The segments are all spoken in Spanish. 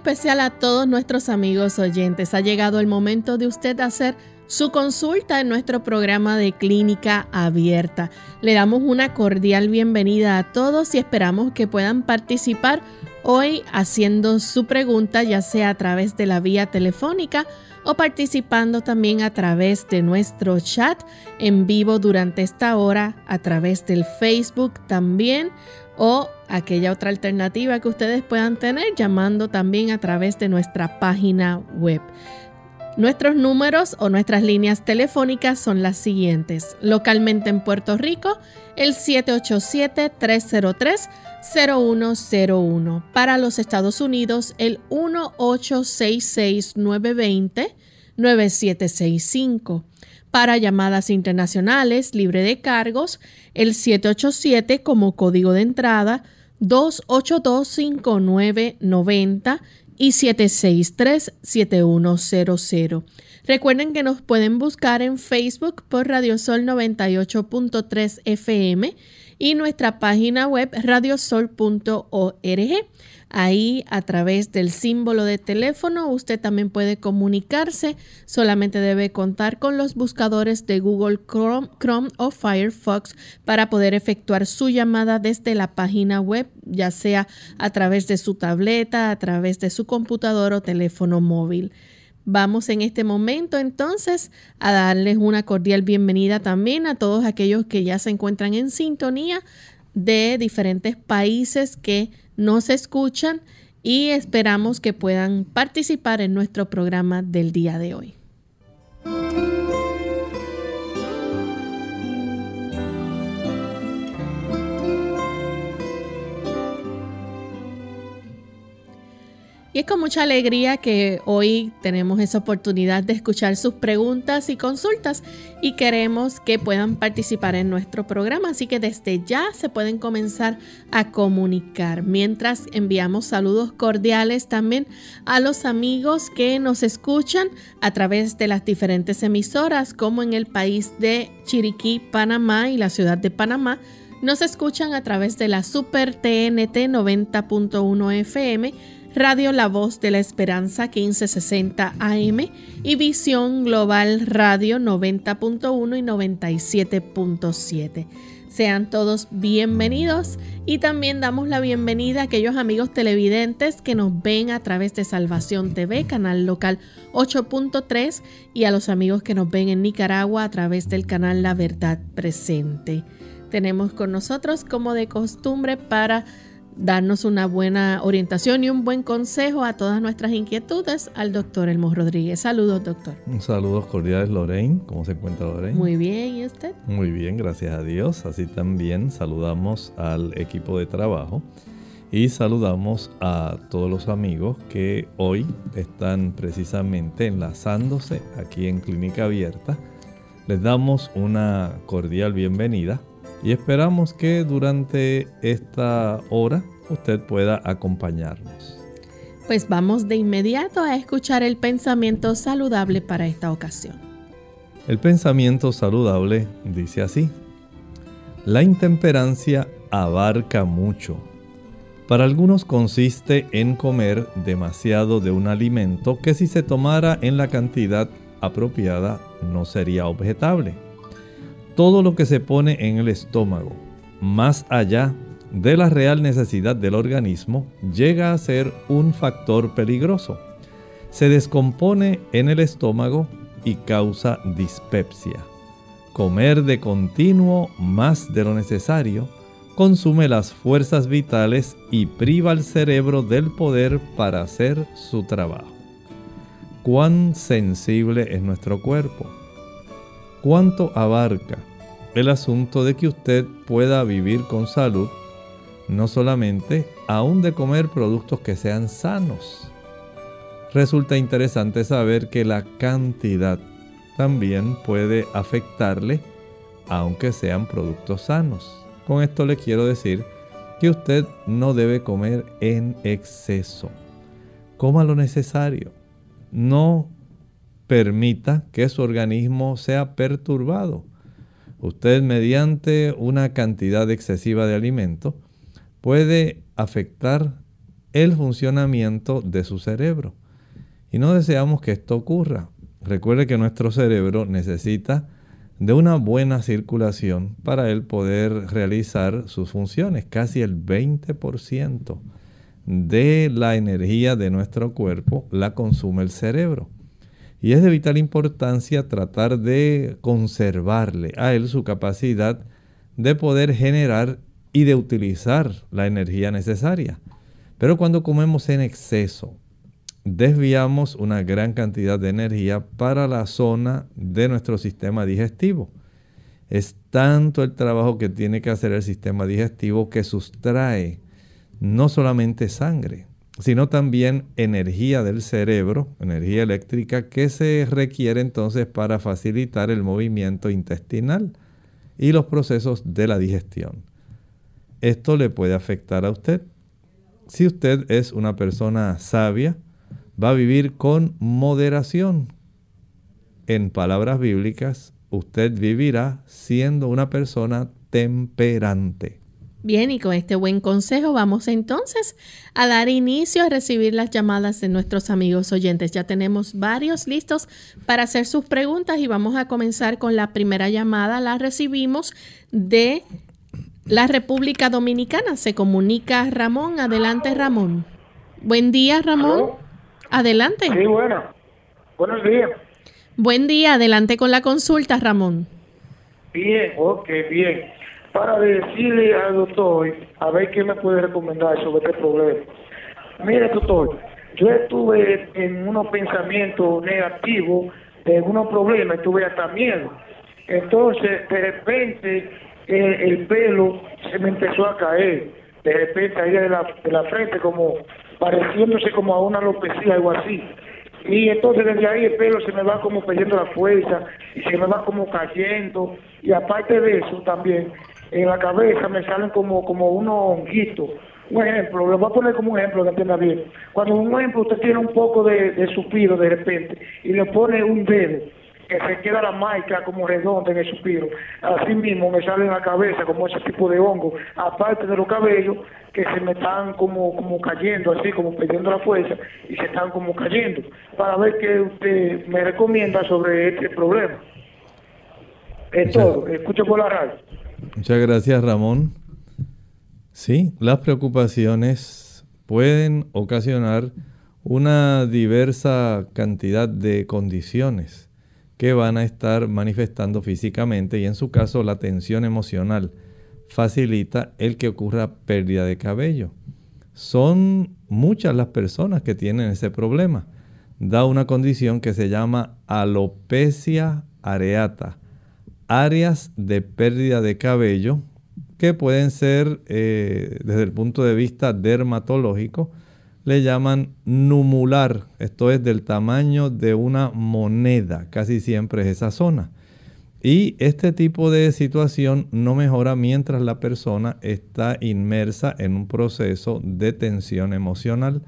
Especial a todos nuestros amigos oyentes. Ha llegado el momento de usted hacer su consulta en nuestro programa de clínica abierta. Le damos una cordial bienvenida a todos y esperamos que puedan participar hoy haciendo su pregunta ya sea a través de la vía telefónica o participando también a través de nuestro chat en vivo durante esta hora, a través del Facebook también o aquella otra alternativa que ustedes puedan tener llamando también a través de nuestra página web. Nuestros números o nuestras líneas telefónicas son las siguientes. Localmente en Puerto Rico, el 787-303-0101. Para los Estados Unidos, el 1866-920-9765. Para llamadas internacionales libre de cargos, el 787 como código de entrada 2825990 y 763-7100. Recuerden que nos pueden buscar en Facebook por Radiosol 98.3 FM y nuestra página web radiosol.org. Ahí a través del símbolo de teléfono usted también puede comunicarse. Solamente debe contar con los buscadores de Google Chrome, Chrome, o Firefox para poder efectuar su llamada desde la página web, ya sea a través de su tableta, a través de su computador o teléfono móvil. Vamos en este momento entonces a darles una cordial bienvenida también a todos aquellos que ya se encuentran en sintonía de diferentes países que nos escuchan y esperamos que puedan participar en nuestro programa del día de hoy. Y es con mucha alegría que hoy tenemos esa oportunidad de escuchar sus preguntas y consultas y queremos que puedan participar en nuestro programa. Así que desde ya se pueden comenzar a comunicar. Mientras enviamos saludos cordiales también a los amigos que nos escuchan a través de las diferentes emisoras como en el país de Chiriquí, Panamá y la ciudad de Panamá. Nos escuchan a través de la Super TNT 90.1 FM Radio La Voz de la Esperanza 1560 AM y Visión Global Radio 90.1 y 97.7. Sean todos bienvenidos y también damos la bienvenida a aquellos amigos televidentes que nos ven a través de Salvación TV, canal local 8.3 y a los amigos que nos ven en Nicaragua a través del canal La Verdad Presente. Tenemos con nosotros como de costumbre para darnos una buena orientación y un buen consejo a todas nuestras inquietudes al doctor Elmo Rodríguez. Saludos, doctor. Saludos cordiales, Lorraine. ¿Cómo se encuentra Lorraine? Muy bien, ¿y usted? Muy bien, gracias a Dios. Así también saludamos al equipo de trabajo y saludamos a todos los amigos que hoy están precisamente enlazándose aquí en Clínica Abierta. Les damos una cordial bienvenida y esperamos que durante esta hora usted pueda acompañarnos. Pues vamos de inmediato a escuchar el pensamiento saludable para esta ocasión. El pensamiento saludable dice así, la intemperancia abarca mucho. Para algunos consiste en comer demasiado de un alimento que si se tomara en la cantidad apropiada no sería objetable todo lo que se pone en el estómago, más allá de la real necesidad del organismo, llega a ser un factor peligroso. Se descompone en el estómago y causa dispepsia. Comer de continuo más de lo necesario consume las fuerzas vitales y priva al cerebro del poder para hacer su trabajo. ¿Cuán sensible es nuestro cuerpo? ¿Cuánto abarca el asunto de que usted pueda vivir con salud, no solamente aún de comer productos que sean sanos. Resulta interesante saber que la cantidad también puede afectarle aunque sean productos sanos. Con esto le quiero decir que usted no debe comer en exceso. Coma lo necesario. No permita que su organismo sea perturbado usted mediante una cantidad excesiva de alimento puede afectar el funcionamiento de su cerebro. Y no deseamos que esto ocurra. Recuerde que nuestro cerebro necesita de una buena circulación para él poder realizar sus funciones. Casi el 20% de la energía de nuestro cuerpo la consume el cerebro. Y es de vital importancia tratar de conservarle a él su capacidad de poder generar y de utilizar la energía necesaria. Pero cuando comemos en exceso, desviamos una gran cantidad de energía para la zona de nuestro sistema digestivo. Es tanto el trabajo que tiene que hacer el sistema digestivo que sustrae no solamente sangre, sino también energía del cerebro, energía eléctrica que se requiere entonces para facilitar el movimiento intestinal y los procesos de la digestión. Esto le puede afectar a usted. Si usted es una persona sabia, va a vivir con moderación. En palabras bíblicas, usted vivirá siendo una persona temperante. Bien, y con este buen consejo vamos entonces a dar inicio a recibir las llamadas de nuestros amigos oyentes. Ya tenemos varios listos para hacer sus preguntas y vamos a comenzar con la primera llamada. La recibimos de la República Dominicana. Se comunica Ramón. Adelante, Ramón. Buen día, Ramón. Adelante. Sí, bueno. Buenos días. Buen día. Adelante con la consulta, Ramón. Bien, ok, bien para decirle al doctor a ver qué me puede recomendar sobre este problema. Mire, doctor, yo estuve en unos pensamientos negativos de unos problemas, estuve hasta miedo. Entonces, de repente, eh, el pelo se me empezó a caer. De repente, ahí de la, de la frente, como pareciéndose como a una alopecia, algo así. Y entonces desde ahí el pelo se me va como perdiendo la fuerza y se me va como cayendo. Y aparte de eso también, en la cabeza me salen como, como unos honguitos. Un ejemplo, lo voy a poner como un ejemplo que entienda bien. Cuando un ejemplo usted tiene un poco de, de suspiro de repente y le pone un dedo, que se queda la marca como redonda en el suspiro. Así mismo me sale en la cabeza como ese tipo de hongo, aparte de los cabellos que se me están como, como cayendo, así como perdiendo la fuerza y se están como cayendo. Para ver qué usted me recomienda sobre este problema. Es todo, escucho por la radio. Muchas gracias Ramón. Sí, las preocupaciones pueden ocasionar una diversa cantidad de condiciones que van a estar manifestando físicamente y en su caso la tensión emocional facilita el que ocurra pérdida de cabello. Son muchas las personas que tienen ese problema. Da una condición que se llama alopecia areata áreas de pérdida de cabello que pueden ser eh, desde el punto de vista dermatológico, le llaman numular, esto es del tamaño de una moneda, casi siempre es esa zona. Y este tipo de situación no mejora mientras la persona está inmersa en un proceso de tensión emocional.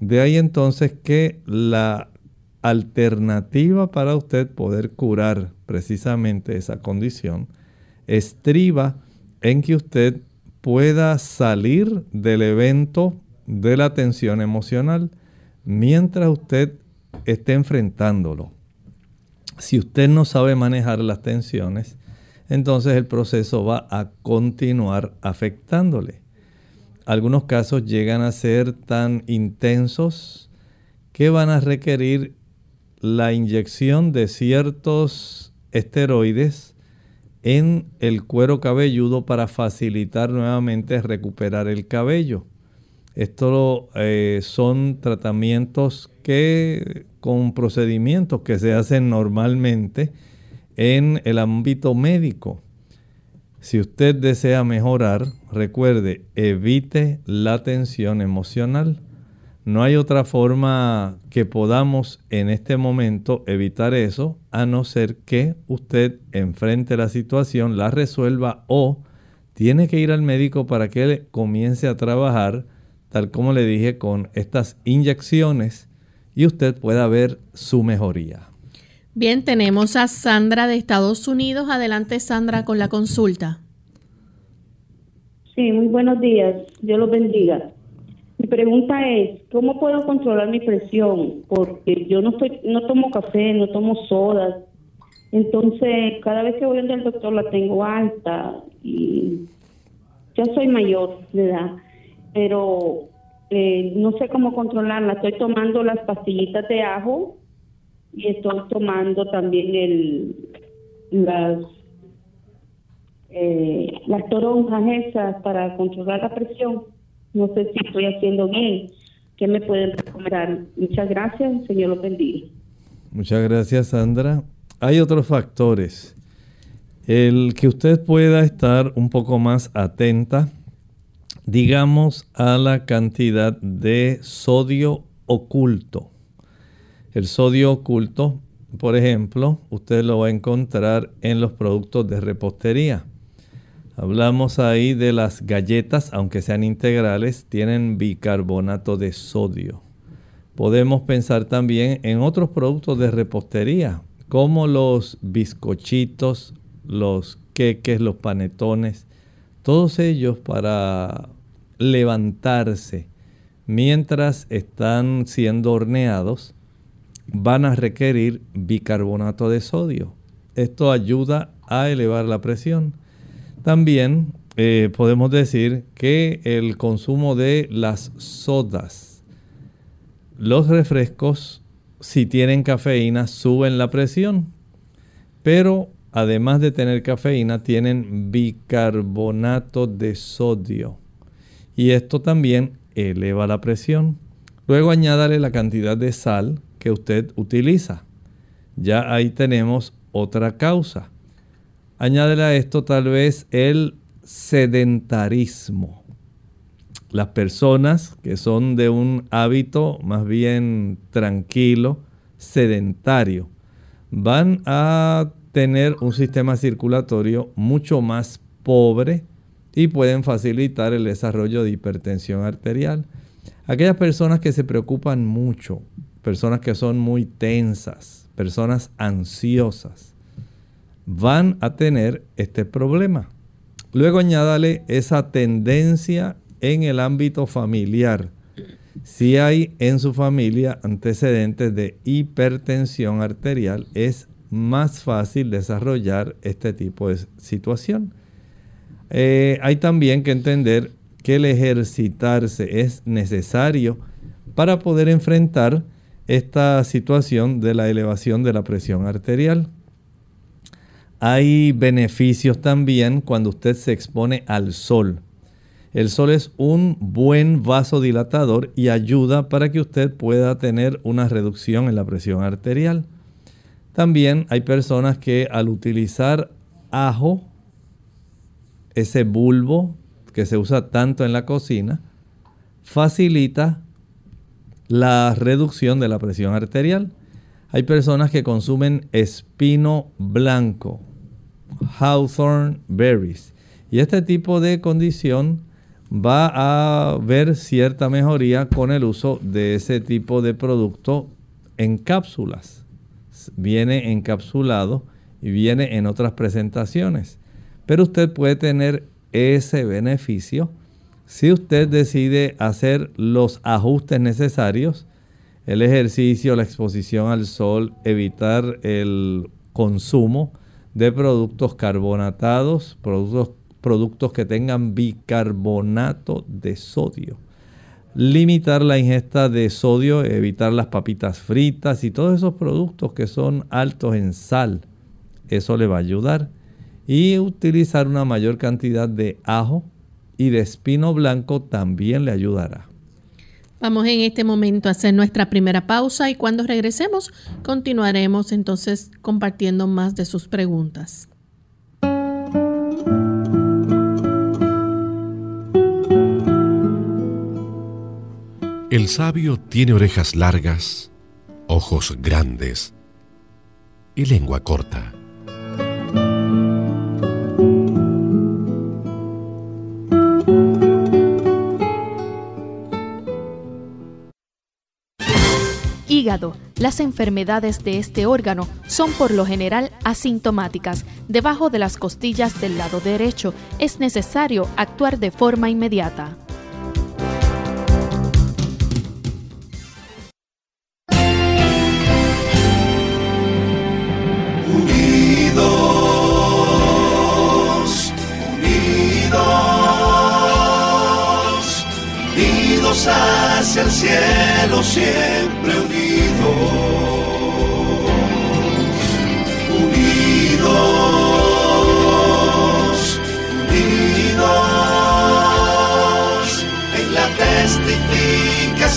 De ahí entonces que la alternativa para usted poder curar precisamente esa condición estriba en que usted pueda salir del evento de la tensión emocional mientras usted esté enfrentándolo. Si usted no sabe manejar las tensiones, entonces el proceso va a continuar afectándole. Algunos casos llegan a ser tan intensos que van a requerir la inyección de ciertos esteroides en el cuero cabelludo para facilitar nuevamente recuperar el cabello. Estos eh, son tratamientos que con procedimientos que se hacen normalmente en el ámbito médico. Si usted desea mejorar, recuerde, evite la tensión emocional. No hay otra forma que podamos en este momento evitar eso, a no ser que usted enfrente la situación, la resuelva o tiene que ir al médico para que comience a trabajar tal como le dije, con estas inyecciones y usted pueda ver su mejoría. Bien, tenemos a Sandra de Estados Unidos. Adelante, Sandra, con la consulta. Sí, muy buenos días. Dios los bendiga. Mi pregunta es, ¿cómo puedo controlar mi presión? Porque yo no estoy, no tomo café, no tomo sodas. Entonces, cada vez que voy al doctor la tengo alta y ya soy mayor de edad pero eh, no sé cómo controlarla. Estoy tomando las pastillitas de ajo y estoy tomando también el las eh, las toronjas esas para controlar la presión. No sé si estoy haciendo bien. ¿Qué me pueden recomendar? Muchas gracias, Señor lo bendiga. Muchas gracias, Sandra. Hay otros factores. El que usted pueda estar un poco más atenta digamos, a la cantidad de sodio oculto. El sodio oculto, por ejemplo, usted lo va a encontrar en los productos de repostería. Hablamos ahí de las galletas, aunque sean integrales, tienen bicarbonato de sodio. Podemos pensar también en otros productos de repostería, como los bizcochitos, los queques, los panetones, todos ellos para levantarse mientras están siendo horneados, van a requerir bicarbonato de sodio. Esto ayuda a elevar la presión. También eh, podemos decir que el consumo de las sodas, los refrescos, si tienen cafeína, suben la presión, pero además de tener cafeína, tienen bicarbonato de sodio y esto también eleva la presión. Luego añádale la cantidad de sal que usted utiliza. Ya ahí tenemos otra causa. Añádele a esto tal vez el sedentarismo. Las personas que son de un hábito más bien tranquilo, sedentario, van a tener un sistema circulatorio mucho más pobre, y pueden facilitar el desarrollo de hipertensión arterial. Aquellas personas que se preocupan mucho, personas que son muy tensas, personas ansiosas, van a tener este problema. Luego añádale esa tendencia en el ámbito familiar. Si hay en su familia antecedentes de hipertensión arterial, es más fácil desarrollar este tipo de situación. Eh, hay también que entender que el ejercitarse es necesario para poder enfrentar esta situación de la elevación de la presión arterial. Hay beneficios también cuando usted se expone al sol. El sol es un buen vasodilatador y ayuda para que usted pueda tener una reducción en la presión arterial. También hay personas que al utilizar ajo ese bulbo que se usa tanto en la cocina, facilita la reducción de la presión arterial. Hay personas que consumen espino blanco, hawthorn berries. Y este tipo de condición va a ver cierta mejoría con el uso de ese tipo de producto en cápsulas. Viene encapsulado y viene en otras presentaciones. Pero usted puede tener ese beneficio si usted decide hacer los ajustes necesarios, el ejercicio, la exposición al sol, evitar el consumo de productos carbonatados, productos, productos que tengan bicarbonato de sodio. Limitar la ingesta de sodio, evitar las papitas fritas y todos esos productos que son altos en sal. Eso le va a ayudar. Y utilizar una mayor cantidad de ajo, y de espino blanco también le ayudará. Vamos en este momento a hacer nuestra primera pausa y cuando regresemos continuaremos entonces compartiendo más de sus preguntas. El sabio tiene orejas largas, ojos grandes y lengua corta. Las enfermedades de este órgano son por lo general asintomáticas. Debajo de las costillas del lado derecho es necesario actuar de forma inmediata. Hacia el cielo siempre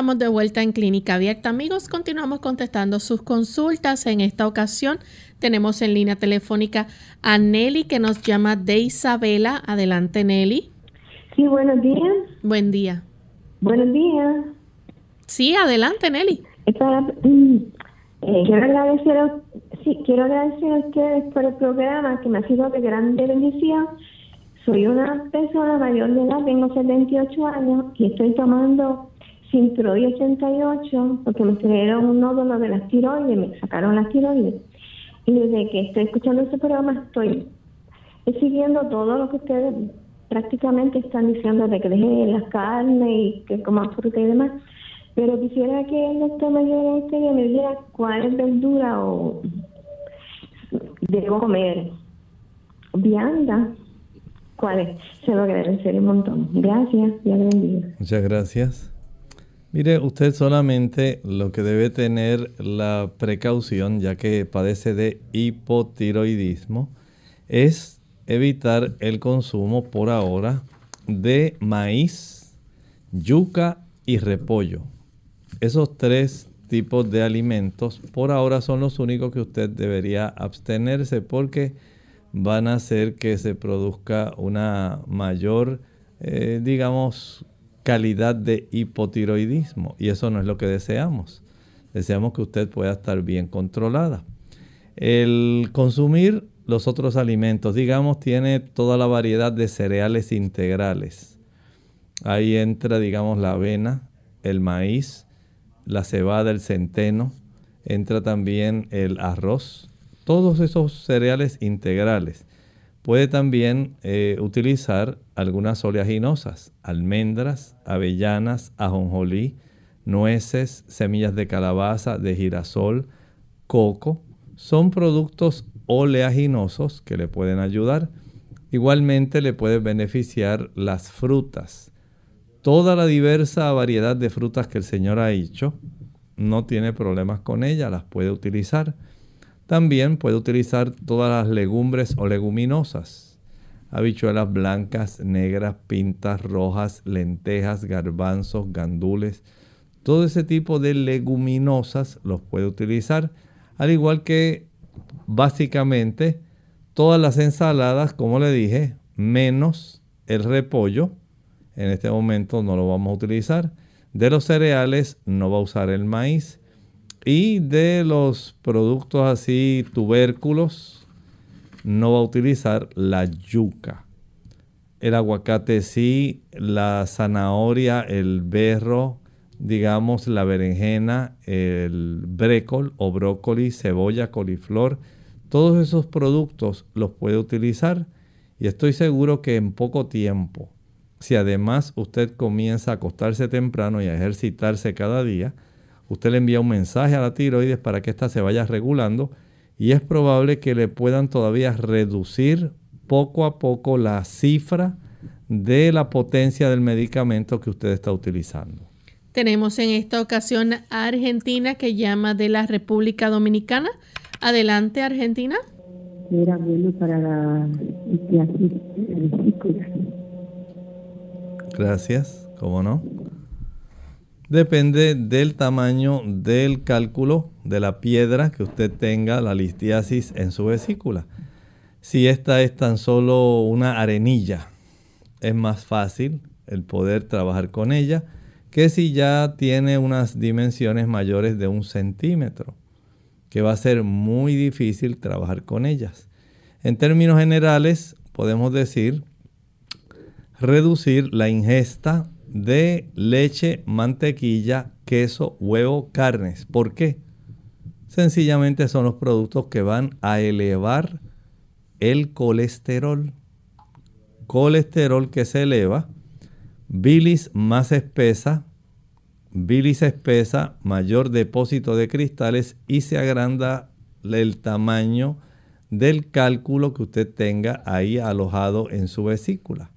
Estamos de vuelta en Clínica Abierta. Amigos, continuamos contestando sus consultas. En esta ocasión tenemos en línea telefónica a Nelly que nos llama de Isabela. Adelante, Nelly. Sí, buenos días. Buen día. Buenos días. Sí, adelante, Nelly. Mm, eh, quiero agradecer a, sí, quiero agradecer a ustedes por el programa que me ha sido de grande bendición. Soy una persona mayor de edad, tengo 78 años y estoy tomando Cinturoid 88 porque me trajeron un nódulo de las tiroides, me sacaron las tiroides. Y desde que estoy escuchando este programa estoy siguiendo todo lo que ustedes prácticamente están diciendo de que deje la carne y que coma fruta y demás. Pero quisiera que el doctor diera este y me diga cuál es verdura o debo comer. Vianda. ¿Cuál es? Se lo agradeceré un montón. Gracias. Dios bendiga. Muchas gracias. Mire, usted solamente lo que debe tener la precaución, ya que padece de hipotiroidismo, es evitar el consumo por ahora de maíz, yuca y repollo. Esos tres tipos de alimentos por ahora son los únicos que usted debería abstenerse porque van a hacer que se produzca una mayor, eh, digamos, calidad de hipotiroidismo y eso no es lo que deseamos. Deseamos que usted pueda estar bien controlada. El consumir los otros alimentos, digamos, tiene toda la variedad de cereales integrales. Ahí entra, digamos, la avena, el maíz, la cebada, el centeno, entra también el arroz, todos esos cereales integrales. Puede también eh, utilizar algunas oleaginosas, almendras, avellanas, ajonjolí, nueces, semillas de calabaza, de girasol, coco. Son productos oleaginosos que le pueden ayudar. Igualmente le puede beneficiar las frutas. Toda la diversa variedad de frutas que el Señor ha hecho, no tiene problemas con ellas, las puede utilizar. También puede utilizar todas las legumbres o leguminosas. Habichuelas blancas, negras, pintas, rojas, lentejas, garbanzos, gandules. Todo ese tipo de leguminosas los puede utilizar. Al igual que básicamente todas las ensaladas, como le dije, menos el repollo. En este momento no lo vamos a utilizar. De los cereales no va a usar el maíz. Y de los productos así, tubérculos, no va a utilizar la yuca. El aguacate sí, la zanahoria, el berro, digamos la berenjena, el brécol o brócoli, cebolla, coliflor, todos esos productos los puede utilizar y estoy seguro que en poco tiempo, si además usted comienza a acostarse temprano y a ejercitarse cada día, usted le envía un mensaje a la tiroides para que ésta se vaya regulando y es probable que le puedan todavía reducir poco a poco la cifra de la potencia del medicamento que usted está utilizando. Tenemos en esta ocasión a Argentina que llama de la República Dominicana. Adelante, Argentina. Era bueno para la Gracias, ¿cómo no? Depende del tamaño del cálculo de la piedra que usted tenga, la listiasis en su vesícula. Si esta es tan solo una arenilla, es más fácil el poder trabajar con ella que si ya tiene unas dimensiones mayores de un centímetro, que va a ser muy difícil trabajar con ellas. En términos generales, podemos decir reducir la ingesta de leche, mantequilla, queso, huevo, carnes. ¿Por qué? Sencillamente son los productos que van a elevar el colesterol. Colesterol que se eleva, bilis más espesa, bilis espesa, mayor depósito de cristales y se agranda el tamaño del cálculo que usted tenga ahí alojado en su vesícula.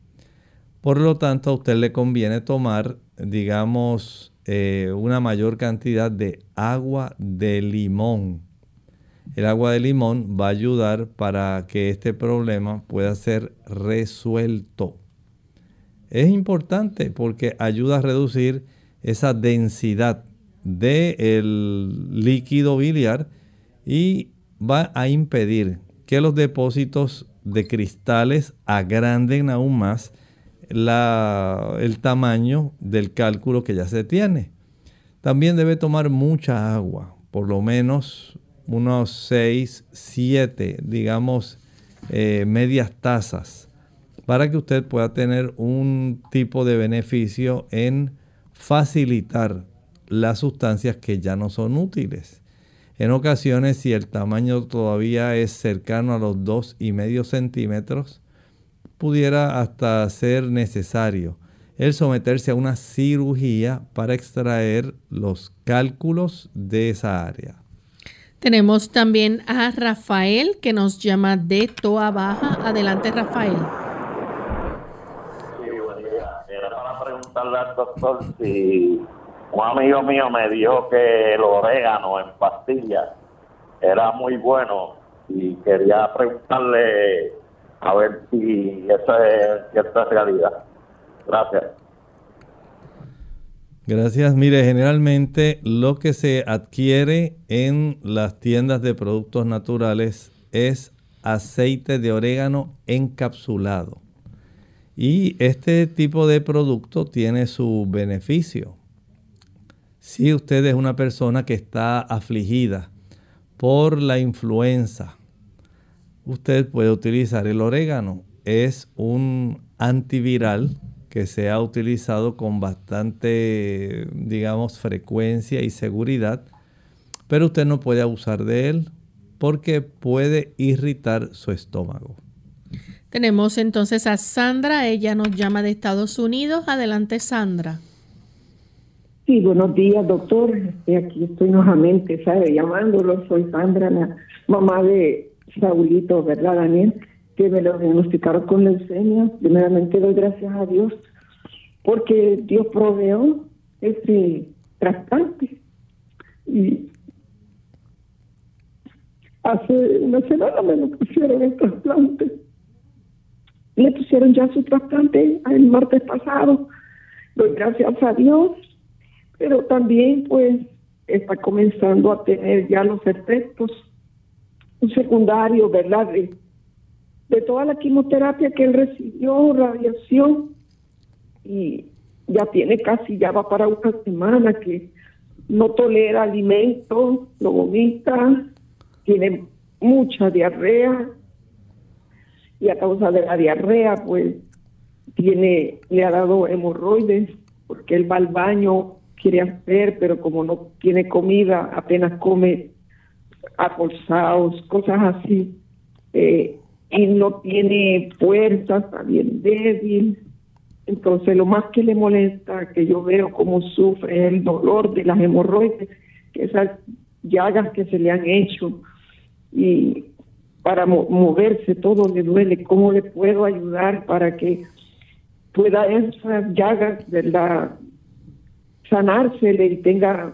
Por lo tanto, a usted le conviene tomar, digamos, eh, una mayor cantidad de agua de limón. El agua de limón va a ayudar para que este problema pueda ser resuelto. Es importante porque ayuda a reducir esa densidad del líquido biliar y va a impedir que los depósitos de cristales agranden aún más el tamaño del cálculo que ya se tiene. También debe tomar mucha agua, por lo menos unos 6, 7, digamos, eh, medias tazas, para que usted pueda tener un tipo de beneficio en facilitar las sustancias que ya no son útiles. En ocasiones, si el tamaño todavía es cercano a los 2,5 centímetros, pudiera hasta ser necesario el someterse a una cirugía para extraer los cálculos de esa área. Tenemos también a Rafael que nos llama de Toa Baja. Adelante, Rafael. Sí, buen día. Era para preguntarle al doctor si un amigo mío me dijo que el orégano en pastillas era muy bueno y quería preguntarle a ver si esa es cierta realidad. Gracias. Gracias. Mire, generalmente lo que se adquiere en las tiendas de productos naturales es aceite de orégano encapsulado. Y este tipo de producto tiene su beneficio. Si usted es una persona que está afligida por la influenza, usted puede utilizar el orégano. Es un antiviral que se ha utilizado con bastante, digamos, frecuencia y seguridad, pero usted no puede abusar de él porque puede irritar su estómago. Tenemos entonces a Sandra, ella nos llama de Estados Unidos. Adelante, Sandra. Sí, buenos días, doctor. Aquí estoy nuevamente, ¿sabe? Llamándolo. Soy Sandra, la mamá de Saulito, ¿verdad, Daniel? Que me lo diagnosticaron con leucemia. Primeramente doy gracias a Dios porque Dios proveó ese trasplante. Y hace una semana me lo pusieron el trasplante. Le pusieron ya su trasplante el martes pasado. Doy gracias a Dios, pero también pues está comenzando a tener ya los efectos secundarios, ¿verdad? De, de toda la quimioterapia que él recibió, radiación, y ya tiene casi, ya va para una semana que no tolera alimentos, lo vomita, tiene mucha diarrea y a causa de la diarrea pues tiene le ha dado hemorroides porque él va al baño quiere hacer pero como no tiene comida apenas come acolzados cosas así eh, y no tiene fuerza está bien débil entonces lo más que le molesta que yo veo cómo sufre el dolor de las hemorroides que esas llagas que se le han hecho y para moverse todo le duele, cómo le puedo ayudar para que pueda esas llagas, ¿verdad? Sanársele y tenga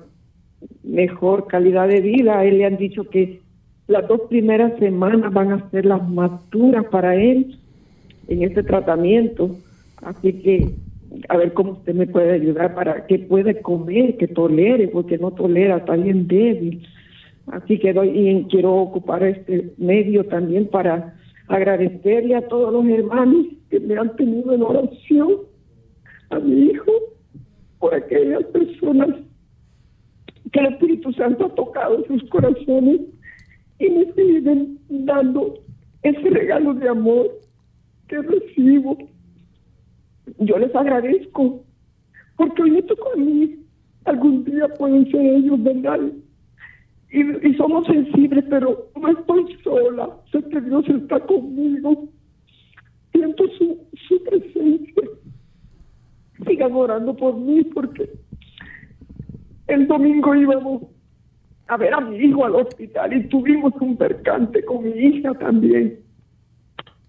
mejor calidad de vida. Él le han dicho que las dos primeras semanas van a ser las más duras para él en este tratamiento. Así que a ver cómo usted me puede ayudar para que pueda comer, que tolere, porque no tolera, está bien débil. Así que doy, y quiero ocupar este medio también para agradecerle a todos los hermanos que me han tenido en oración, a mi hijo, por aquellas personas que el Espíritu Santo ha tocado sus corazones y me siguen dando ese regalo de amor que recibo. Yo les agradezco, porque hoy me tocó a mí. Algún día pueden ser ellos, ¿verdad? y, somos sensibles, pero no estoy sola. Sé que Dios está conmigo. Siento su, su presencia. Sigan orando por mí porque el domingo íbamos a ver a mi hijo al hospital y tuvimos un percance con mi hija también.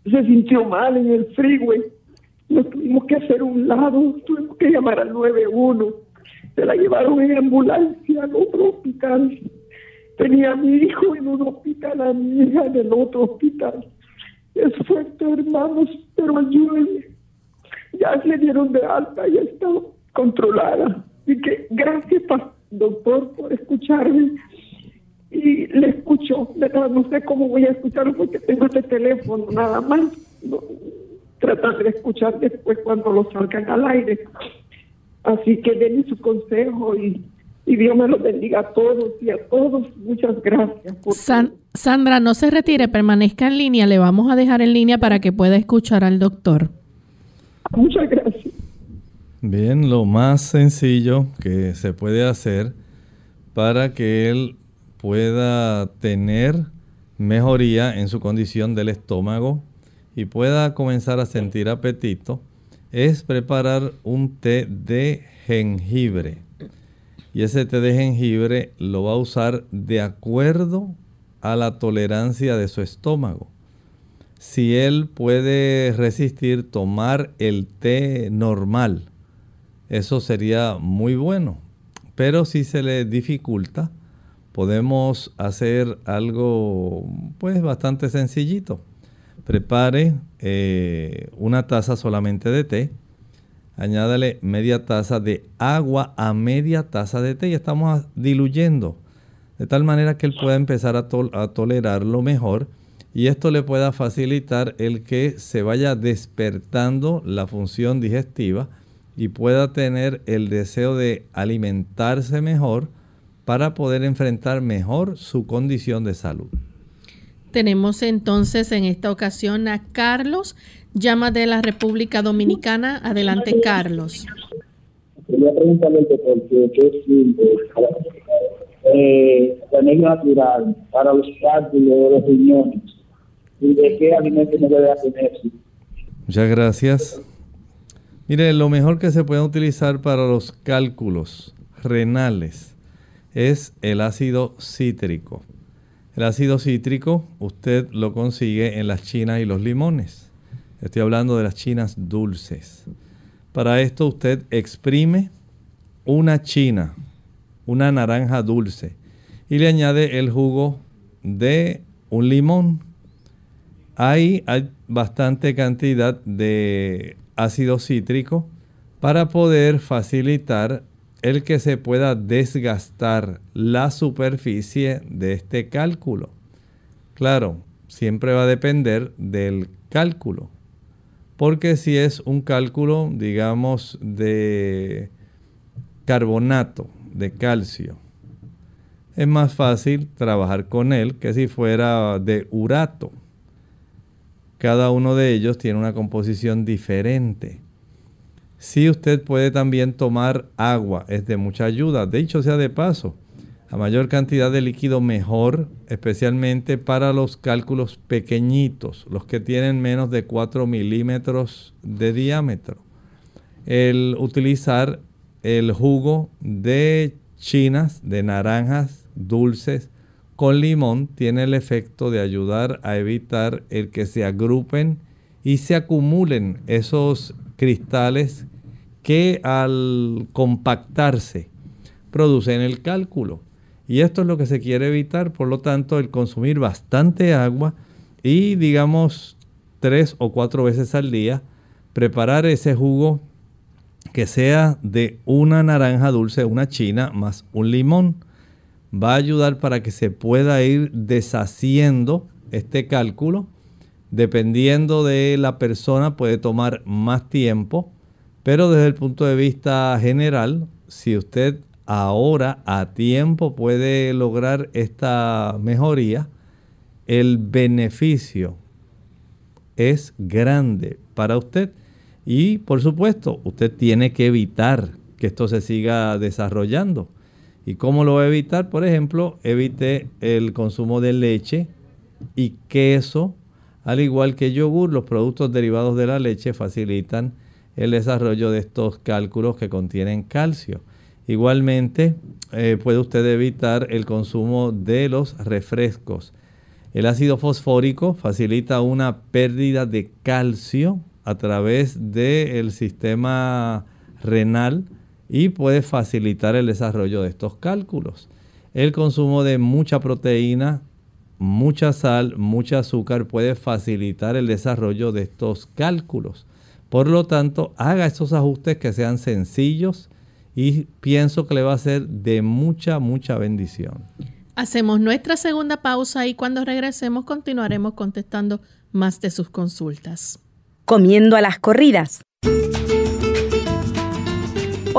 Se sintió mal en el freeway. Nos tuvimos que hacer un lado, tuvimos que llamar al 91. Se la llevaron en ambulancia al otro hospital Tenía a mi hijo en un hospital, a mi hija en el otro hospital. Es fuerte, hermanos, pero ayúdenme. Ya se dieron de alta, ya está controlada. Y que gracias, doctor, por escucharme. Y le escucho, no sé cómo voy a escucharlo porque tengo este teléfono nada más. tratar de escuchar después cuando lo salgan al aire. Así que denme su consejo y y Dios me lo bendiga a todos y a todos. Muchas gracias. Sandra, no se retire, permanezca en línea. Le vamos a dejar en línea para que pueda escuchar al doctor. Muchas gracias. Bien, lo más sencillo que se puede hacer para que él pueda tener mejoría en su condición del estómago y pueda comenzar a sentir apetito es preparar un té de jengibre y ese té de jengibre lo va a usar de acuerdo a la tolerancia de su estómago. Si él puede resistir tomar el té normal, eso sería muy bueno. Pero si se le dificulta, podemos hacer algo pues bastante sencillito. Prepare eh, una taza solamente de té añádale media taza de agua a media taza de té y estamos diluyendo de tal manera que él pueda empezar a, tolerarlo mejor y esto le pueda facilitar el que se vaya despertando la función digestiva y pueda tener el deseo de alimentarse mejor para poder enfrentar mejor su condición de salud. Tenemos entonces en esta ocasión a Carlos llama de la República Dominicana. Adelante, Carlos. Quería preguntarle por qué eh, natural para los cálculos de los riñones y de qué alimento no debe tenerse. Muchas gracias. Mire, lo mejor que se puede utilizar para los cálculos renales es el ácido cítrico. El ácido cítrico usted lo consigue en las chinas y los limones. Estoy hablando de las chinas dulces. Para esto usted exprime una china, una naranja dulce, y le añade el jugo de un limón. Ahí hay bastante cantidad de ácido cítrico para poder facilitar el que se pueda desgastar la superficie de este cálculo. Claro, siempre va a depender del cálculo. Porque si es un cálculo, digamos, de carbonato de calcio, es más fácil trabajar con él que si fuera de urato. Cada uno de ellos tiene una composición diferente. Si usted puede también tomar agua, es de mucha ayuda. De hecho, sea de paso, a mayor cantidad de líquido mejor, especialmente para los cálculos pequeñitos, los que tienen menos de 4 milímetros de diámetro. El utilizar el jugo de chinas, de naranjas dulces con limón, tiene el efecto de ayudar a evitar el que se agrupen y se acumulen esos cristales que al compactarse producen el cálculo. Y esto es lo que se quiere evitar, por lo tanto, el consumir bastante agua y digamos tres o cuatro veces al día, preparar ese jugo que sea de una naranja dulce, una china, más un limón. Va a ayudar para que se pueda ir deshaciendo este cálculo. Dependiendo de la persona puede tomar más tiempo pero desde el punto de vista general, si usted ahora a tiempo puede lograr esta mejoría, el beneficio es grande para usted. Y por supuesto, usted tiene que evitar que esto se siga desarrollando. ¿Y cómo lo va a evitar? Por ejemplo, evite el consumo de leche y queso, al igual que yogur. Los productos derivados de la leche facilitan el desarrollo de estos cálculos que contienen calcio. Igualmente, eh, puede usted evitar el consumo de los refrescos. El ácido fosfórico facilita una pérdida de calcio a través del sistema renal y puede facilitar el desarrollo de estos cálculos. El consumo de mucha proteína, mucha sal, mucho azúcar puede facilitar el desarrollo de estos cálculos. Por lo tanto, haga esos ajustes que sean sencillos y pienso que le va a ser de mucha, mucha bendición. Hacemos nuestra segunda pausa y cuando regresemos continuaremos contestando más de sus consultas. Comiendo a las corridas.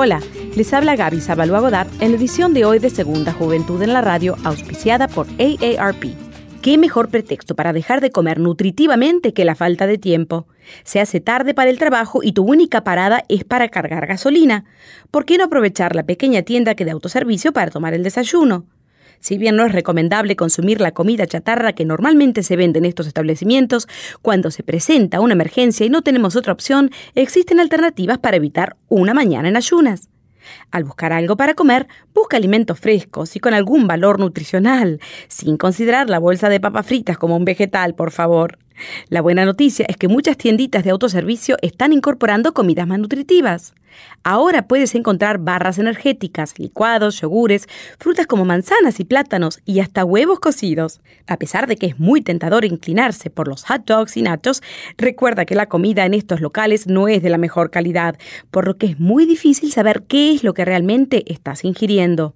Hola, les habla Gaby Zabalúa Godard en la edición de hoy de Segunda Juventud en la Radio, auspiciada por AARP. ¿Qué mejor pretexto para dejar de comer nutritivamente que la falta de tiempo? Se hace tarde para el trabajo y tu única parada es para cargar gasolina. ¿Por qué no aprovechar la pequeña tienda que de autoservicio para tomar el desayuno? Si bien no es recomendable consumir la comida chatarra que normalmente se vende en estos establecimientos, cuando se presenta una emergencia y no tenemos otra opción, existen alternativas para evitar una mañana en ayunas. Al buscar algo para comer, busca alimentos frescos y con algún valor nutricional, sin considerar la bolsa de papas fritas como un vegetal, por favor. La buena noticia es que muchas tienditas de autoservicio están incorporando comidas más nutritivas. Ahora puedes encontrar barras energéticas, licuados, yogures, frutas como manzanas y plátanos y hasta huevos cocidos. A pesar de que es muy tentador inclinarse por los hot dogs y nachos, recuerda que la comida en estos locales no es de la mejor calidad, por lo que es muy difícil saber qué es lo que realmente estás ingiriendo.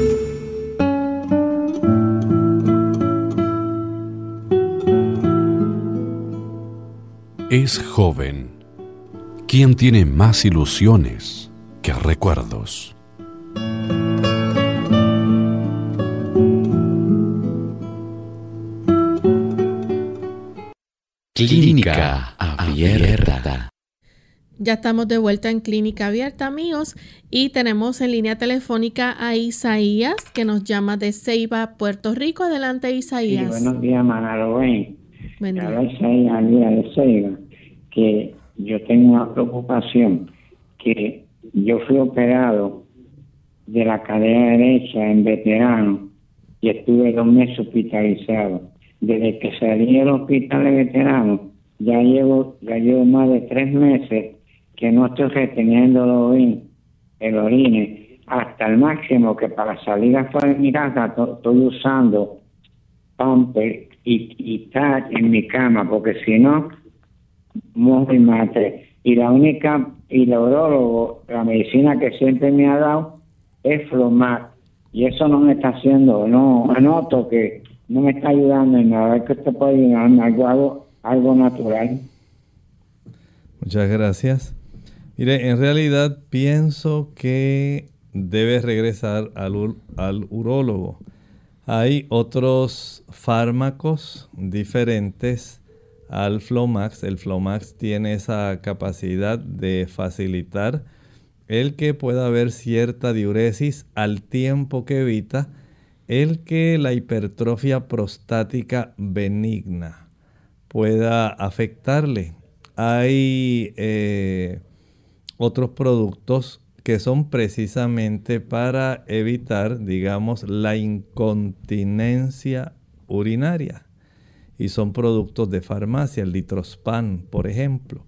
es joven, quien tiene más ilusiones que recuerdos. Clínica Abierta. Ya estamos de vuelta en Clínica Abierta, amigos, y tenemos en línea telefónica a Isaías, que nos llama de Ceiba, Puerto Rico. Adelante, Isaías. buenos días, Manalo a veces hay de que yo tengo una preocupación que yo fui operado de la cadera derecha en veterano y estuve dos meses hospitalizado. Desde que salí del hospital de veterano, ya llevo, ya llevo más de tres meses que no estoy reteniendo el orine, el orine hasta el máximo que para salir afuera de mi casa estoy usando pamper y, y estar en mi cama, porque si no, muy mate. Y la única, y el urologo, la medicina que siempre me ha dado es Flomac. Y eso no me está haciendo, no, anoto que no me está ayudando en nada, que usted puede ayudarme, algo, algo, algo natural. Muchas gracias. Mire, en realidad pienso que debe regresar al, al urólogo. Hay otros fármacos diferentes al Flomax. El Flomax tiene esa capacidad de facilitar el que pueda haber cierta diuresis al tiempo que evita el que la hipertrofia prostática benigna pueda afectarle. Hay eh, otros productos que son precisamente para evitar, digamos, la incontinencia urinaria. Y son productos de farmacia, el litrospan, por ejemplo.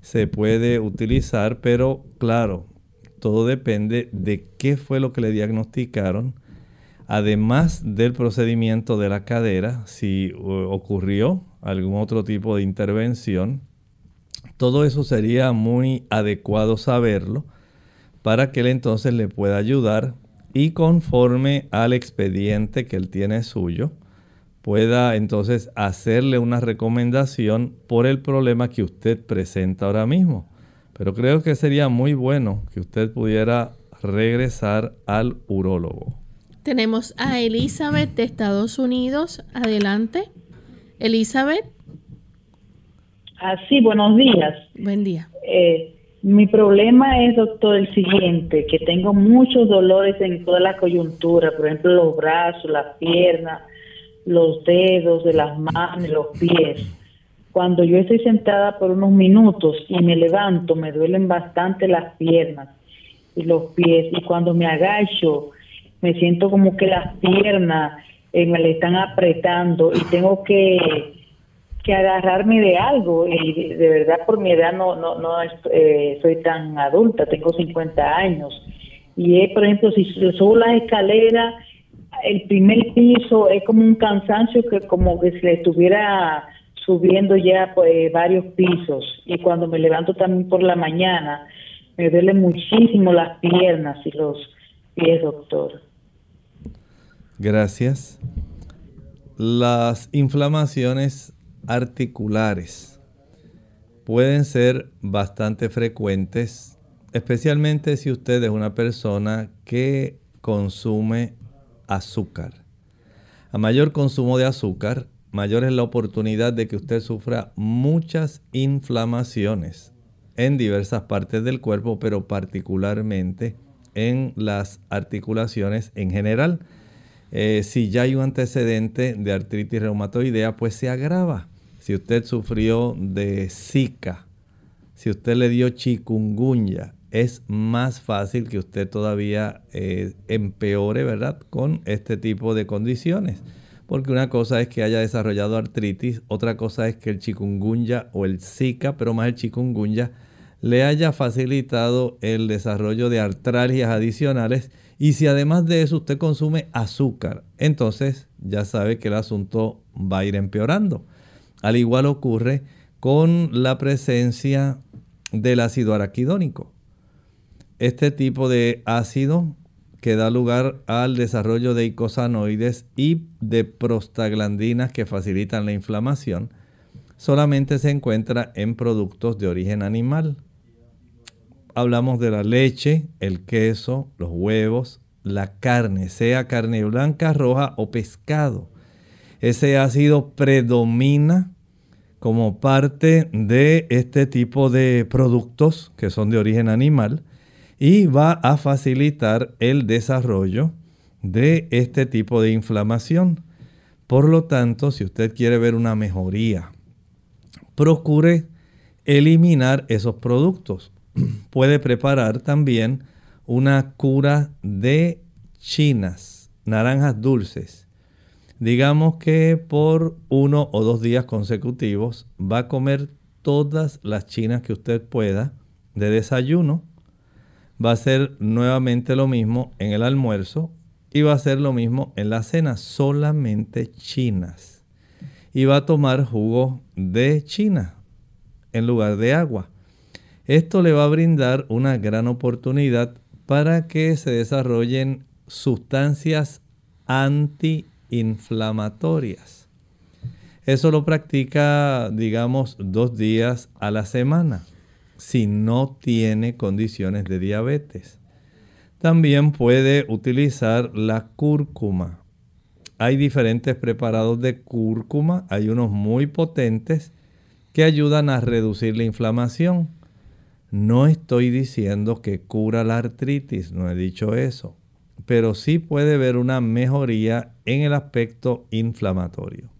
Se puede utilizar, pero claro, todo depende de qué fue lo que le diagnosticaron, además del procedimiento de la cadera, si ocurrió algún otro tipo de intervención. Todo eso sería muy adecuado saberlo para que él entonces le pueda ayudar y conforme al expediente que él tiene suyo, pueda entonces hacerle una recomendación por el problema que usted presenta ahora mismo. Pero creo que sería muy bueno que usted pudiera regresar al urólogo. Tenemos a Elizabeth de Estados Unidos. Adelante. Elizabeth. Así, ah, buenos días. Buen día. Eh, mi problema es, doctor, el siguiente, que tengo muchos dolores en toda la coyuntura, por ejemplo, los brazos, las piernas, los dedos de las manos, los pies cuando yo estoy sentada por unos minutos y me levanto, me duelen bastante las piernas y los pies. Y cuando me agacho, me siento como que las piernas eh, me le están apretando y tengo que, que agarrarme de algo. Y de, verdad, por mi edad, no, no, no eh, soy tan adulta, tengo 50 años. Y por ejemplo, si subo las escaleras, el primer piso es como un cansancio que como que se le estuviera subiendo ya pues, varios pisos y cuando me levanto también por la mañana me duelen muchísimo las piernas y los pies, doctor. Gracias. Las inflamaciones articulares pueden ser bastante frecuentes, especialmente si usted es una persona que consume azúcar. A mayor consumo de azúcar, mayor es la oportunidad de que usted sufra muchas inflamaciones en diversas partes del cuerpo, pero particularmente en las articulaciones en general. Eh, si ya hay un antecedente de artritis reumatoidea, pues se agrava. Si usted sufrió de Zika, si usted le dio chikungunya, es más fácil que usted todavía eh, empeore, ¿verdad? Con este tipo de condiciones porque una cosa es que haya desarrollado artritis, otra cosa es que el chikungunya o el zika, pero más el chikungunya, le haya facilitado el desarrollo de artralgias adicionales y si además de eso usted consume azúcar, entonces ya sabe que el asunto va a ir empeorando. Al igual ocurre con la presencia del ácido araquidónico. Este tipo de ácido que da lugar al desarrollo de icosanoides y de prostaglandinas que facilitan la inflamación, solamente se encuentra en productos de origen animal. Hablamos de la leche, el queso, los huevos, la carne, sea carne blanca, roja o pescado. Ese ácido predomina como parte de este tipo de productos que son de origen animal y va a facilitar el desarrollo de este tipo de inflamación. Por lo tanto, si usted quiere ver una mejoría, procure eliminar esos productos. puede preparar también una cura de chinas, naranjas dulces. Digamos que por uno o dos días consecutivos va a comer todas las chinas que usted pueda de desayuno. Va a hacer nuevamente lo mismo en el almuerzo y va a hacer lo mismo en la cena, solamente chinas. Y va a tomar jugo de china en lugar de agua. Esto le va a brindar una gran oportunidad para que se desarrollen sustancias antiinflamatorias. Eso lo practica, digamos, dos días a la semana, si no tiene condiciones de diabetes. También puede utilizar la cúrcuma. Hay diferentes preparados de cúrcuma, hay unos muy potentes que ayudan a reducir la inflamación. No estoy diciendo que cura la artritis, no he dicho eso, pero sí puede ver una mejoría en el aspecto inflamatorio.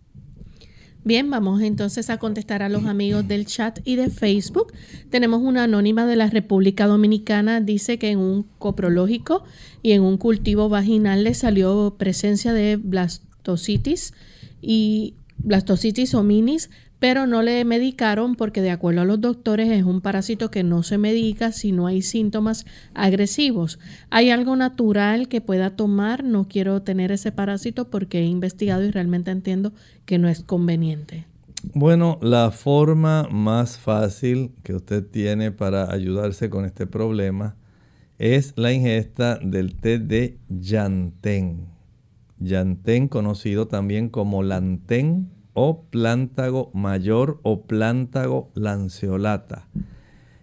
Bien, vamos entonces a contestar a los amigos del chat y de Facebook. Tenemos una anónima de la República Dominicana, dice que en un coprológico y en un cultivo vaginal le salió presencia de blastocitis y blastocitis hominis pero no le medicaron porque de acuerdo a los doctores es un parásito que no se medica si no hay síntomas agresivos. ¿Hay algo natural que pueda tomar? No quiero tener ese parásito porque he investigado y realmente entiendo que no es conveniente. Bueno, la forma más fácil que usted tiene para ayudarse con este problema es la ingesta del té de yantén. Yantén conocido también como lantén o plántago mayor o plántago lanceolata.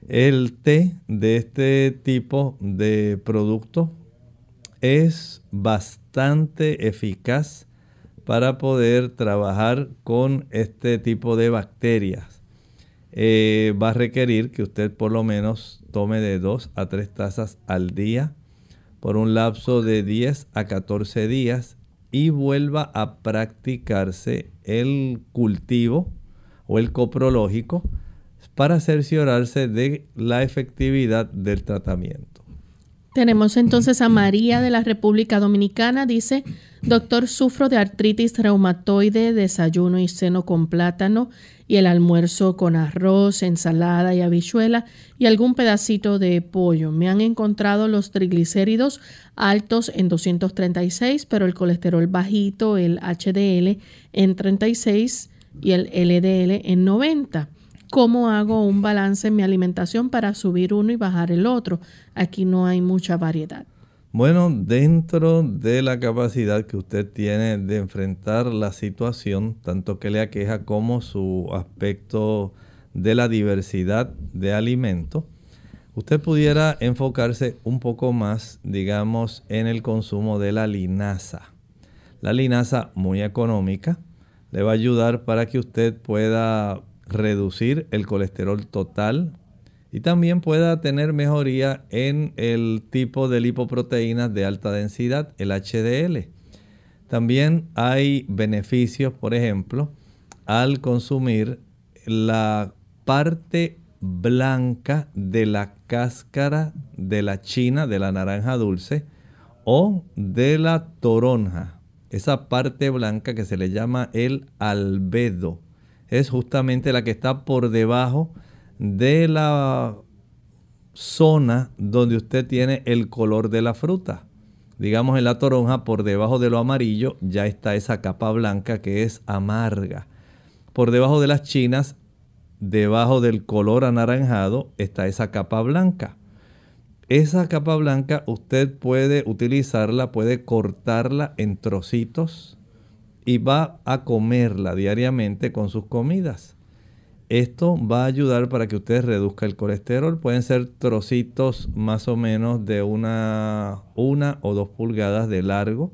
El té de este tipo de producto es bastante eficaz para poder trabajar con este tipo de bacterias. Eh, va a requerir que usted por lo menos tome de 2 a 3 tazas al día por un lapso de 10 a 14 días y vuelva a practicarse el cultivo o el coprológico para cerciorarse de la efectividad del tratamiento. Tenemos entonces a María de la República Dominicana. Dice, doctor, sufro de artritis reumatoide, desayuno y seno con plátano y el almuerzo con arroz, ensalada y habichuela y algún pedacito de pollo. Me han encontrado los triglicéridos altos en 236, pero el colesterol bajito, el HDL en 36 y el LDL en 90. ¿Cómo hago un balance en mi alimentación para subir uno y bajar el otro? Aquí no hay mucha variedad. Bueno, dentro de la capacidad que usted tiene de enfrentar la situación, tanto que le aqueja como su aspecto de la diversidad de alimentos, usted pudiera enfocarse un poco más, digamos, en el consumo de la linaza. La linaza muy económica le va a ayudar para que usted pueda reducir el colesterol total y también pueda tener mejoría en el tipo de lipoproteínas de alta densidad, el HDL. También hay beneficios, por ejemplo, al consumir la parte blanca de la cáscara de la china, de la naranja dulce o de la toronja. Esa parte blanca que se le llama el albedo es justamente la que está por debajo de la zona donde usted tiene el color de la fruta. Digamos en la toronja, por debajo de lo amarillo ya está esa capa blanca que es amarga. Por debajo de las chinas, debajo del color anaranjado, está esa capa blanca. Esa capa blanca usted puede utilizarla, puede cortarla en trocitos y va a comerla diariamente con sus comidas. Esto va a ayudar para que usted reduzca el colesterol. Pueden ser trocitos más o menos de una, una o dos pulgadas de largo.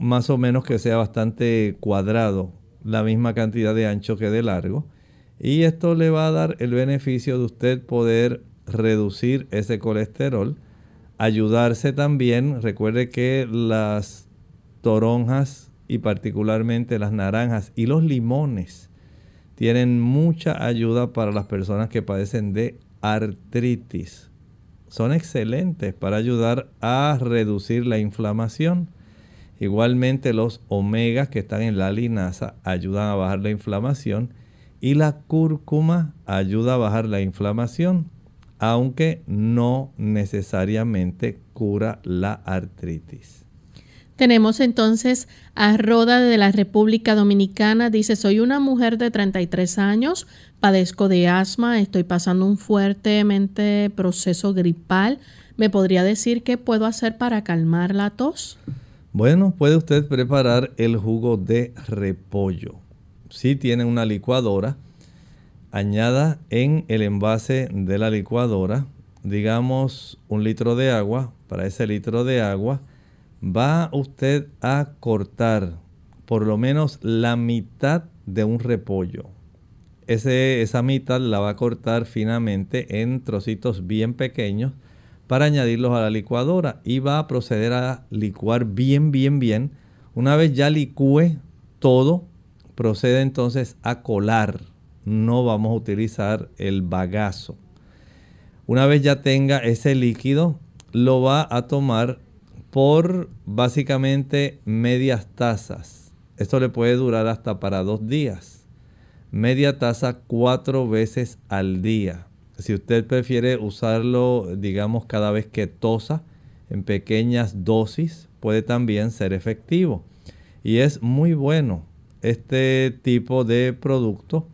Más o menos que sea bastante cuadrado, la misma cantidad de ancho que de largo. Y esto le va a dar el beneficio de usted poder reducir ese colesterol. Ayudarse también, recuerde que las toronjas y particularmente las naranjas y los limones tienen mucha ayuda para las personas que padecen de artritis. Son excelentes para ayudar a reducir la inflamación. Igualmente los omegas que están en la linaza ayudan a bajar la inflamación y la cúrcuma ayuda a bajar la inflamación, aunque no necesariamente cura la artritis. Tenemos entonces a Roda de la República Dominicana. Dice, soy una mujer de 33 años, padezco de asma, estoy pasando un fuertemente proceso gripal. ¿Me podría decir qué puedo hacer para calmar la tos? Bueno, puede usted preparar el jugo de repollo. Si tiene una licuadora, añada en el envase de la licuadora, digamos, un litro de agua. Para ese litro de agua, va usted a cortar por lo menos la mitad de un repollo. esa mitad la va a cortar finamente en trocitos bien pequeños para añadirlos a la licuadora y va a proceder a licuar bien, bien, bien. Una vez ya licúe todo, procede entonces a colar. No vamos a utilizar el bagazo. Una vez ya tenga ese líquido, lo va a tomar por básicamente medias tazas. Esto le puede durar hasta para dos días. Media taza cuatro veces al día. Si usted prefiere usarlo, digamos, cada vez que tosa, en pequeñas dosis, puede también ser efectivo. Y es muy bueno. Este tipo de producto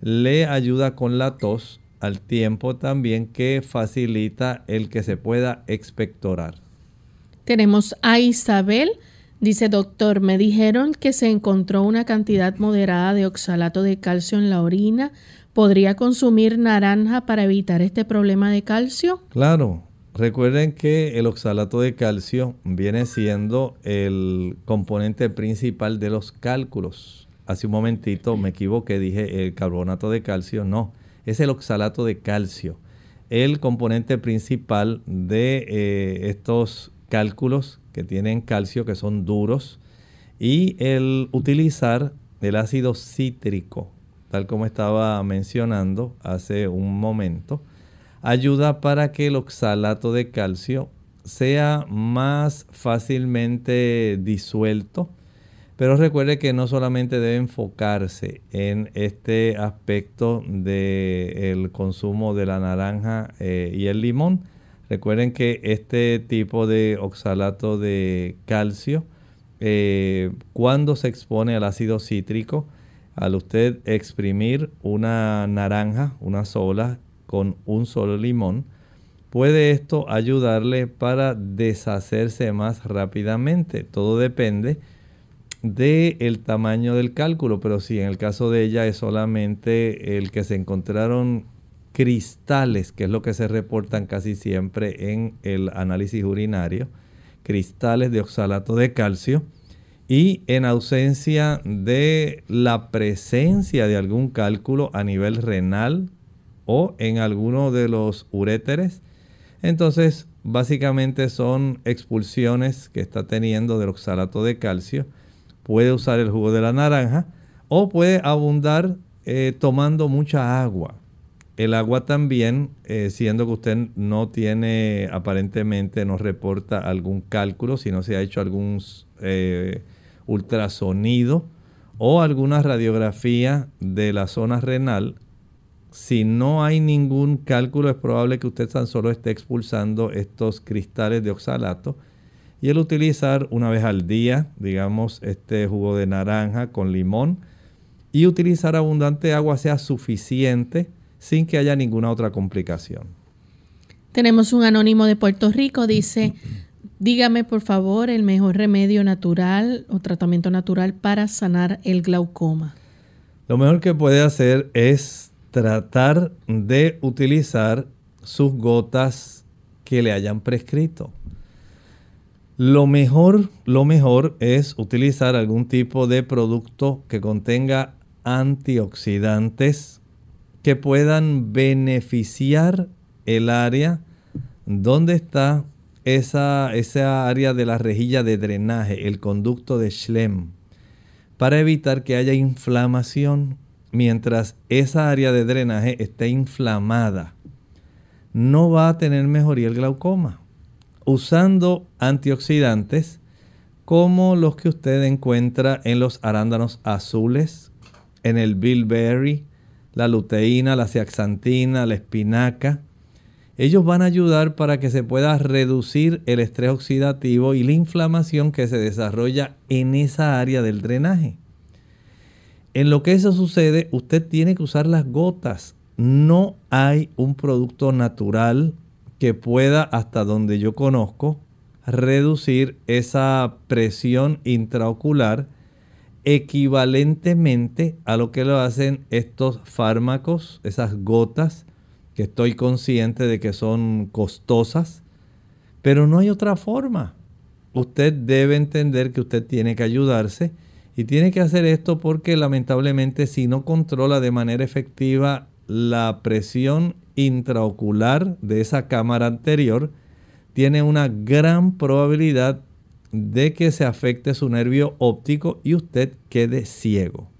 le ayuda con la tos al tiempo también que facilita el que se pueda expectorar. Tenemos a Isabel. Dice, doctor, me dijeron que se encontró una cantidad moderada de oxalato de calcio en la orina. ¿Podría consumir naranja para evitar este problema de calcio? Claro. Recuerden que el oxalato de calcio viene siendo el componente principal de los cálculos. Hace un momentito me equivoqué, dije el carbonato de calcio. No, es el oxalato de calcio. El componente principal de eh, estos cálculos que tienen calcio que son duros y el utilizar el ácido cítrico, tal como estaba mencionando hace un momento, ayuda para que el oxalato de calcio sea más fácilmente disuelto. Pero recuerde que no solamente debe enfocarse en este aspecto del consumo de la naranja eh, y el limón, Recuerden que este tipo de oxalato de calcio, eh, cuando se expone al ácido cítrico, al usted exprimir una naranja, una sola, con un solo limón, puede esto ayudarle para deshacerse más rápidamente. Todo depende del tamaño del cálculo, pero si en el caso de ella es solamente el que se encontraron cristales, que es lo que se reportan casi siempre en el análisis urinario, cristales de oxalato de calcio, y en ausencia de la presencia de algún cálculo a nivel renal o en alguno de los uréteres, entonces básicamente son expulsiones que está teniendo del oxalato de calcio. Puede usar el jugo de la naranja o puede abundar eh, tomando mucha agua. El agua también, eh, siendo que usted no tiene, aparentemente no reporta algún cálculo, si no se ha hecho algún eh, ultrasonido o alguna radiografía de la zona renal, si no hay ningún cálculo es probable que usted tan solo esté expulsando estos cristales de oxalato y el utilizar una vez al día, digamos, este jugo de naranja con limón y utilizar abundante agua sea suficiente sin que haya ninguna otra complicación. Tenemos un anónimo de Puerto Rico, dice, dígame por favor el mejor remedio natural o tratamiento natural para sanar el glaucoma. Lo mejor que puede hacer es tratar de utilizar sus gotas que le hayan prescrito. Lo mejor, lo mejor es utilizar algún tipo de producto que contenga antioxidantes que puedan beneficiar el área donde está esa, esa área de la rejilla de drenaje, el conducto de Schlemm, para evitar que haya inflamación mientras esa área de drenaje esté inflamada. no va a tener mejoría el glaucoma. Usando antioxidantes como los que usted encuentra en los arándanos azules, en el bilberry, la luteína, la zeaxantina, la espinaca. Ellos van a ayudar para que se pueda reducir el estrés oxidativo y la inflamación que se desarrolla en esa área del drenaje. En lo que eso sucede, usted tiene que usar las gotas. No hay un producto natural que pueda, hasta donde yo conozco, reducir esa presión intraocular equivalentemente a lo que lo hacen estos fármacos, esas gotas, que estoy consciente de que son costosas, pero no hay otra forma. Usted debe entender que usted tiene que ayudarse y tiene que hacer esto porque lamentablemente si no controla de manera efectiva la presión intraocular de esa cámara anterior, tiene una gran probabilidad de que se afecte su nervio óptico y usted quede ciego.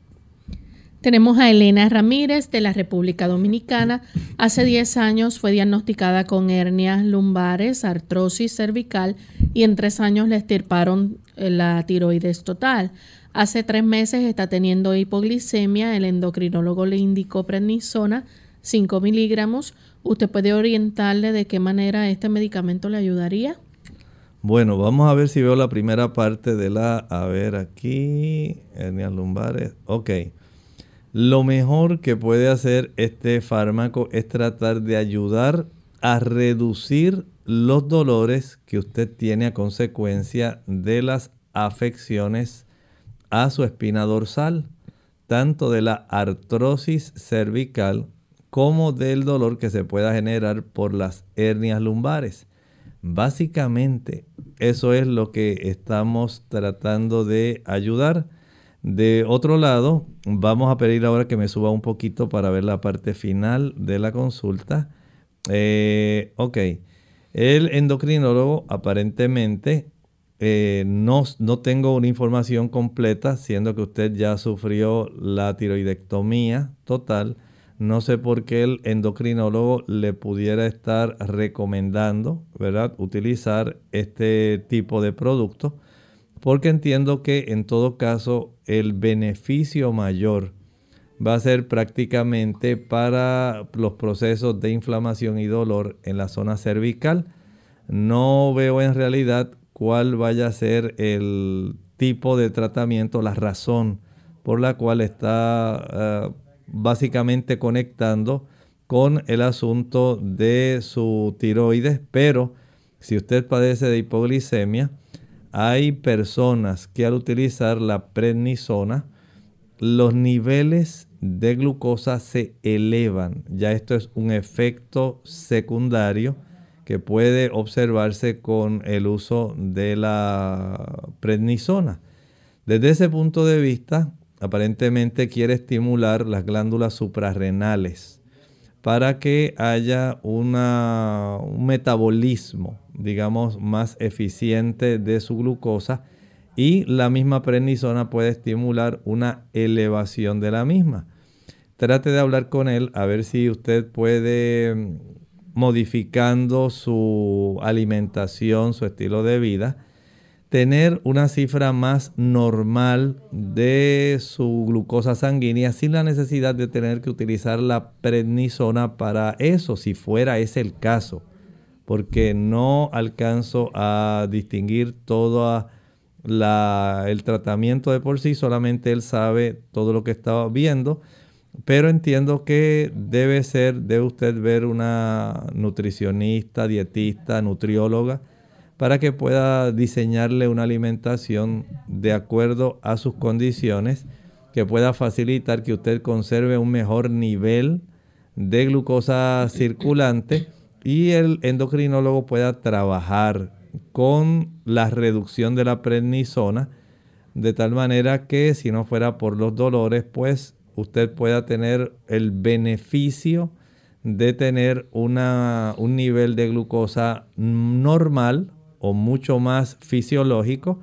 Tenemos a Elena Ramírez de la República Dominicana. Hace 10 años fue diagnosticada con hernias lumbares, artrosis cervical y en tres años le estirparon eh, la tiroides total. Hace tres meses está teniendo hipoglicemia. El endocrinólogo le indicó prednisona 5 miligramos. ¿Usted puede orientarle de qué manera este medicamento le ayudaría? Bueno, vamos a ver si veo la primera parte de la... A ver aquí, hernias lumbares. Ok. Lo mejor que puede hacer este fármaco es tratar de ayudar a reducir los dolores que usted tiene a consecuencia de las afecciones a su espina dorsal, tanto de la artrosis cervical como del dolor que se pueda generar por las hernias lumbares. Básicamente, eso es lo que estamos tratando de ayudar. De otro lado, vamos a pedir ahora que me suba un poquito para ver la parte final de la consulta. Eh, ok, el endocrinólogo aparentemente eh, no, no tengo una información completa, siendo que usted ya sufrió la tiroidectomía total no sé por qué el endocrinólogo le pudiera estar recomendando, ¿verdad?, utilizar este tipo de producto, porque entiendo que en todo caso el beneficio mayor va a ser prácticamente para los procesos de inflamación y dolor en la zona cervical. No veo en realidad cuál vaya a ser el tipo de tratamiento, la razón por la cual está ah, básicamente conectando con el asunto de su tiroides, pero si usted padece de hipoglicemia, hay personas que al utilizar la prednisona, los niveles de glucosa se elevan. Ya esto es un efecto secundario que puede observarse con el uso de la prednisona. Desde ese punto de vista, aparentemente quiere estimular las glándulas suprarrenales para que haya un metabolismo, digamos, más eficiente de su glucosa y la misma prednisona puede estimular una elevación de la misma. Trate de hablar con él a ver si usted puede, mm, modificando su alimentación, su estilo de vida, tener una cifra más normal de su glucosa sanguínea sin la necesidad de tener que utilizar la prednisona para eso, si fuera ese el caso, porque no alcanzo a distinguir todo el tratamiento de por sí, solamente él sabe todo lo que estaba viendo, pero entiendo que debe ser, debe usted ver una nutricionista, dietista, nutrióloga, para que pueda diseñarle una alimentación de acuerdo a sus condiciones que pueda facilitar que usted conserve un mejor nivel de glucosa circulante y el endocrinólogo pueda trabajar con la reducción de la prednisona de tal manera que si no fuera por los dolores pues usted pueda tener el beneficio de tener una, un nivel de glucosa normal o mucho más fisiológico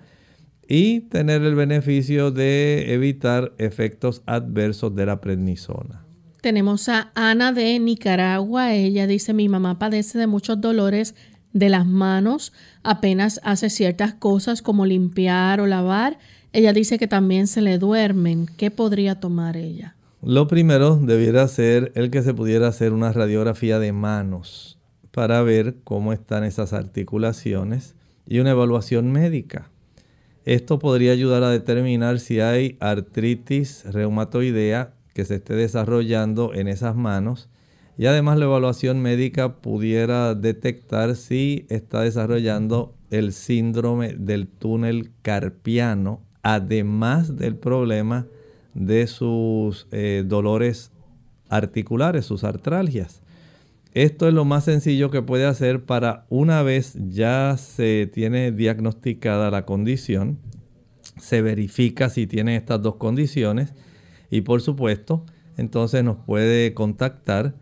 y tener el beneficio de evitar efectos adversos de la prednisona. Tenemos a Ana de Nicaragua. Ella dice, mi mamá padece de muchos dolores de las manos, apenas hace ciertas cosas como limpiar o lavar. Ella dice que también se le duermen. ¿Qué podría tomar ella? Lo primero debiera ser el que se pudiera hacer una radiografía de manos para ver cómo están esas articulaciones y una evaluación médica. Esto podría ayudar a determinar si hay artritis reumatoidea que se esté desarrollando en esas manos y además la evaluación médica pudiera detectar si está desarrollando el síndrome del túnel carpiano, además del problema de sus eh, dolores articulares, sus artralgias. Esto es lo más sencillo que puede hacer para una vez ya se tiene diagnosticada la condición, se verifica si tiene estas dos condiciones y por supuesto entonces nos puede contactar,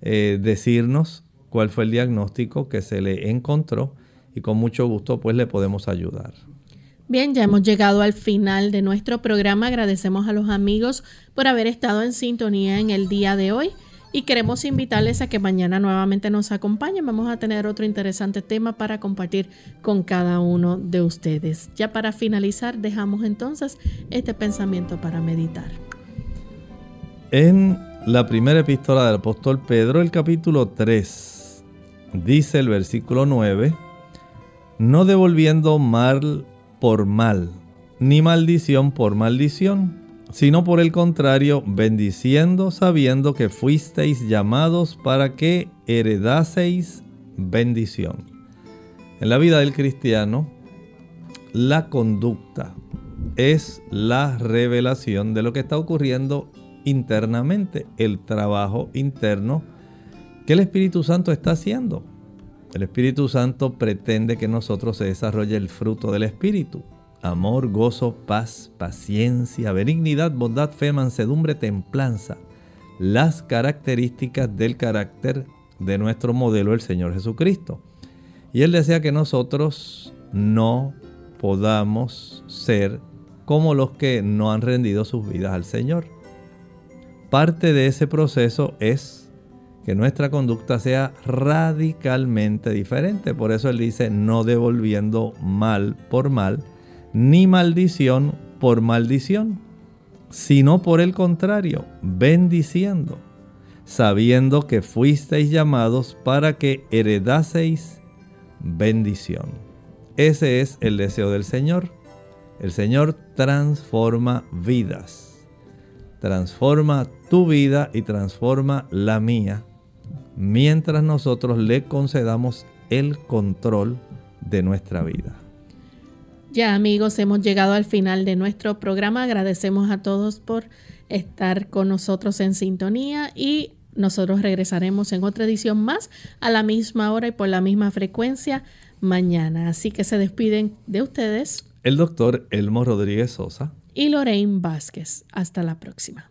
eh, decirnos cuál fue el diagnóstico que se le encontró y con mucho gusto pues le podemos ayudar. Bien, ya hemos llegado al final de nuestro programa. Agradecemos a los amigos por haber estado en sintonía en el día de hoy y queremos invitarles a que mañana nuevamente nos acompañen. Vamos a tener otro interesante tema para compartir con cada uno de ustedes. Ya para finalizar, dejamos entonces este pensamiento para meditar. En la primera epístola del apóstol Pedro, el capítulo 3, dice el versículo 9, no devolviendo mal por mal, ni maldición por maldición sino por el contrario, bendiciendo, sabiendo que fuisteis llamados para que heredaseis bendición. En la vida del cristiano, la conducta es la revelación de lo que está ocurriendo internamente, el trabajo interno que el Espíritu Santo está haciendo. El Espíritu Santo pretende que nosotros se desarrolle el fruto del Espíritu amor, gozo, paz, paciencia, benignidad, bondad, fe, mansedumbre, templanza. Las características del carácter de nuestro modelo, el Señor Jesucristo. Y Él desea que nosotros no podamos ser como los que no han rendido sus vidas al Señor. Parte de ese proceso es que nuestra conducta sea radicalmente diferente. Por eso Él dice, no devolviendo mal por mal, ni maldición por maldición, sino por el contrario, bendiciendo, sabiendo que fuisteis llamados para que heredaseis bendición. Ese es el deseo del Señor. El Señor transforma vidas. Transforma tu vida y transforma la mía mientras nosotros le concedamos el control de nuestra vida. Ya amigos, hemos llegado al final de nuestro programa. Agradecemos a todos por estar con nosotros en sintonía y nosotros regresaremos en otra edición más a la misma hora y por la misma frecuencia mañana. Así que se despiden de ustedes. El doctor Elmo Rodríguez Sosa. Y Lorraine Vázquez. Hasta la próxima.